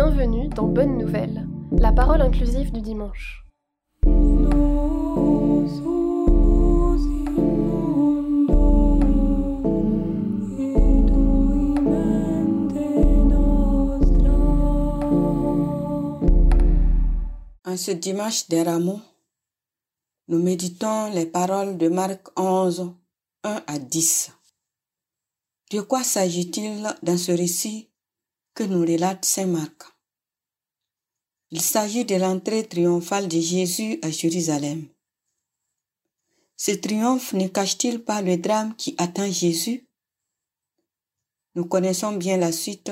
Bienvenue dans Bonne Nouvelle, la parole inclusive du dimanche. En ce dimanche des rameaux, nous méditons les paroles de Marc 11, 1 à 10. De quoi s'agit-il dans ce récit que nous relate Saint Marc Il s'agit de l'entrée triomphale de Jésus à Jérusalem. Ce triomphe ne cache-t-il pas le drame qui attend Jésus? Nous connaissons bien la suite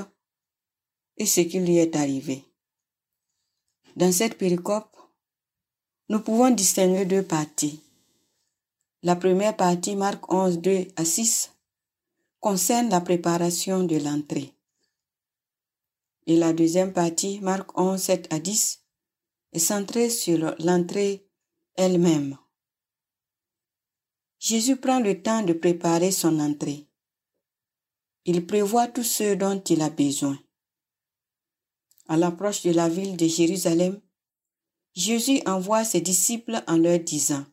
et ce qui lui est arrivé. Dans cette péricope, nous pouvons distinguer deux parties. La première partie, Marc 11, 2 à 6, concerne la préparation de l'entrée. Et la deuxième partie, Marc 11, 7 à 10, est centrée sur l'entrée elle-même. Jésus prend le temps de préparer son entrée. Il prévoit tout ce dont il a besoin. À l'approche de la ville de Jérusalem, Jésus envoie ses disciples en leur disant,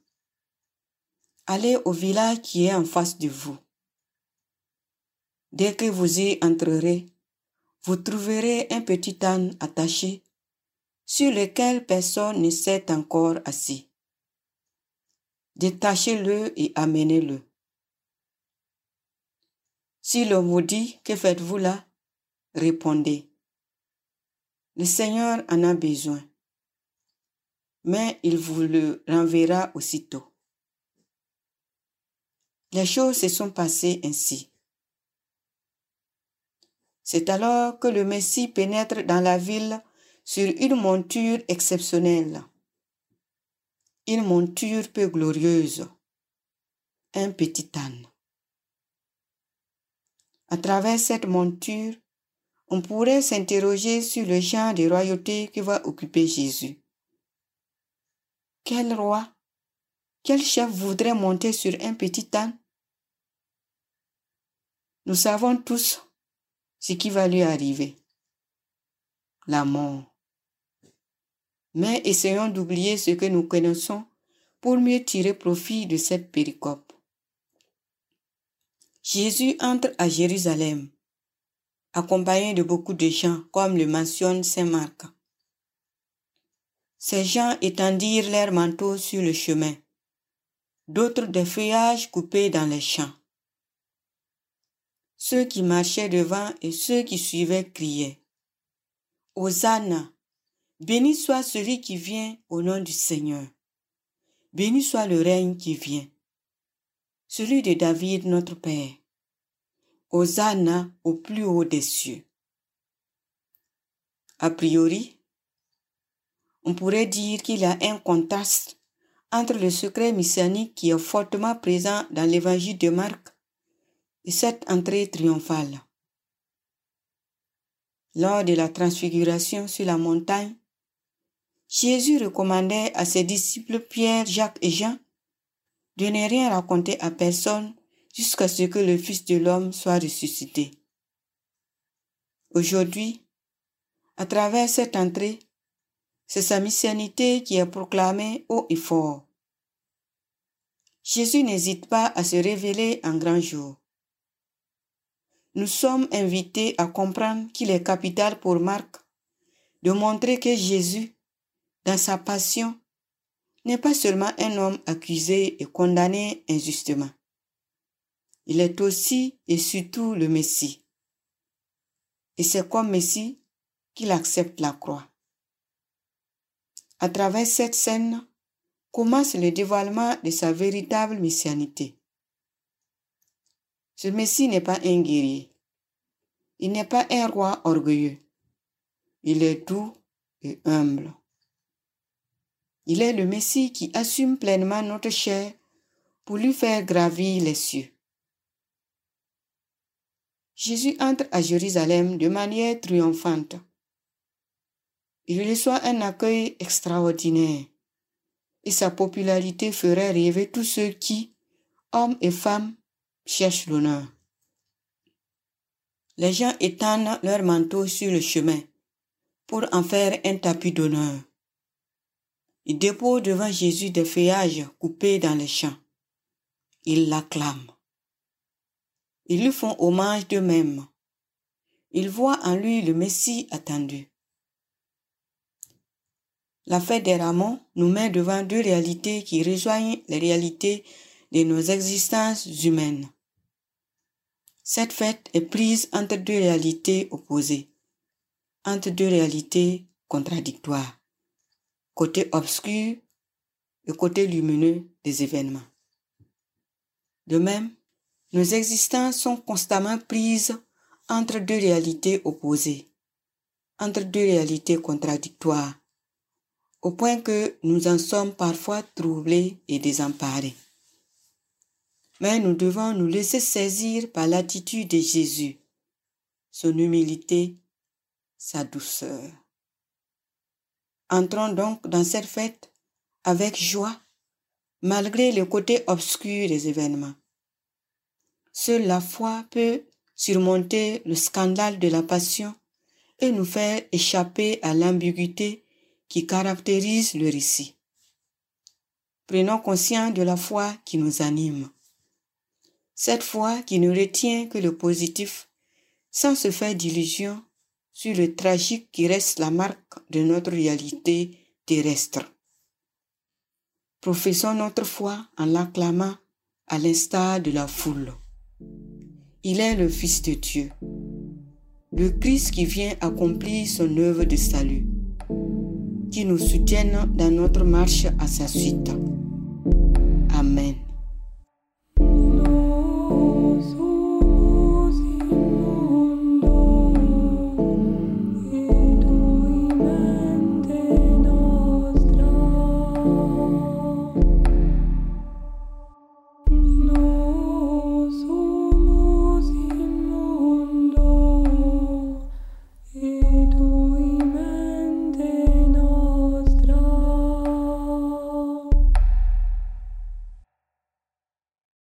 Allez au village qui est en face de vous. Dès que vous y entrerez, vous trouverez un petit âne attaché sur lequel personne ne s'est encore assis. Détachez-le et amenez-le. Si l'on vous dit, que faites-vous là? Répondez, le Seigneur en a besoin, mais il vous le renverra aussitôt. Les choses se sont passées ainsi. C'est alors que le Messie pénètre dans la ville sur une monture exceptionnelle, une monture peu glorieuse, un petit âne. À travers cette monture, on pourrait s'interroger sur le genre de royauté que va occuper Jésus. Quel roi, quel chef voudrait monter sur un petit âne? Nous savons tous ce qui va lui arriver. La mort. Mais essayons d'oublier ce que nous connaissons pour mieux tirer profit de cette péricope. Jésus entre à Jérusalem accompagné de beaucoup de gens, comme le mentionne Saint Marc. Ces gens étendirent leurs manteaux sur le chemin, d'autres des feuillages coupés dans les champs. Ceux qui marchaient devant et ceux qui suivaient criaient. Hosanna, béni soit celui qui vient au nom du Seigneur. Béni soit le règne qui vient. Celui de David notre Père. Hosanna au plus haut des cieux. A priori, on pourrait dire qu'il y a un contraste entre le secret messianique qui est fortement présent dans l'évangile de Marc et cette entrée triomphale. Lors de la transfiguration sur la montagne, Jésus recommandait à ses disciples Pierre, Jacques et Jean de ne rien raconter à personne jusqu'à ce que le Fils de l'homme soit ressuscité. Aujourd'hui, à travers cette entrée, c'est sa messianité qui est proclamée haut et fort. Jésus n'hésite pas à se révéler en grand jour. Nous sommes invités à comprendre qu'il est capital pour Marc de montrer que Jésus, dans sa passion, n'est pas seulement un homme accusé et condamné injustement. Il est aussi et surtout le Messie. Et c'est comme Messie qu'il accepte la croix. À travers cette scène commence le dévoilement de sa véritable messianité. Ce Messie n'est pas un guerrier. Il n'est pas un roi orgueilleux. Il est doux et humble. Il est le Messie qui assume pleinement notre chair pour lui faire gravir les cieux. Jésus entre à Jérusalem de manière triomphante. Il reçoit un accueil extraordinaire et sa popularité ferait rêver tous ceux qui, hommes et femmes, cherchent l'honneur. Les gens étendent leurs manteaux sur le chemin, pour en faire un tapis d'honneur. Ils déposent devant Jésus des feuillages coupés dans les champs. Ils l'acclament. Ils lui font hommage d'eux-mêmes. Ils voient en lui le Messie attendu. La fête des Ramons nous met devant deux réalités qui rejoignent les réalités de nos existences humaines. Cette fête est prise entre deux réalités opposées, entre deux réalités contradictoires, côté obscur et côté lumineux des événements. De même, nos existences sont constamment prises entre deux réalités opposées, entre deux réalités contradictoires, au point que nous en sommes parfois troublés et désemparés. Mais nous devons nous laisser saisir par l'attitude de Jésus, son humilité, sa douceur. Entrons donc dans cette fête avec joie, malgré le côté obscur des événements. Seule la foi peut surmonter le scandale de la passion et nous faire échapper à l'ambiguïté qui caractérise le récit. Prenons conscience de la foi qui nous anime. Cette foi qui ne retient que le positif sans se faire d'illusions sur le tragique qui reste la marque de notre réalité terrestre. Professons notre foi en l'acclamant à l'instar de la foule. Il est le Fils de Dieu, le Christ qui vient accomplir son œuvre de salut, qui nous soutienne dans notre marche à sa suite. Amen.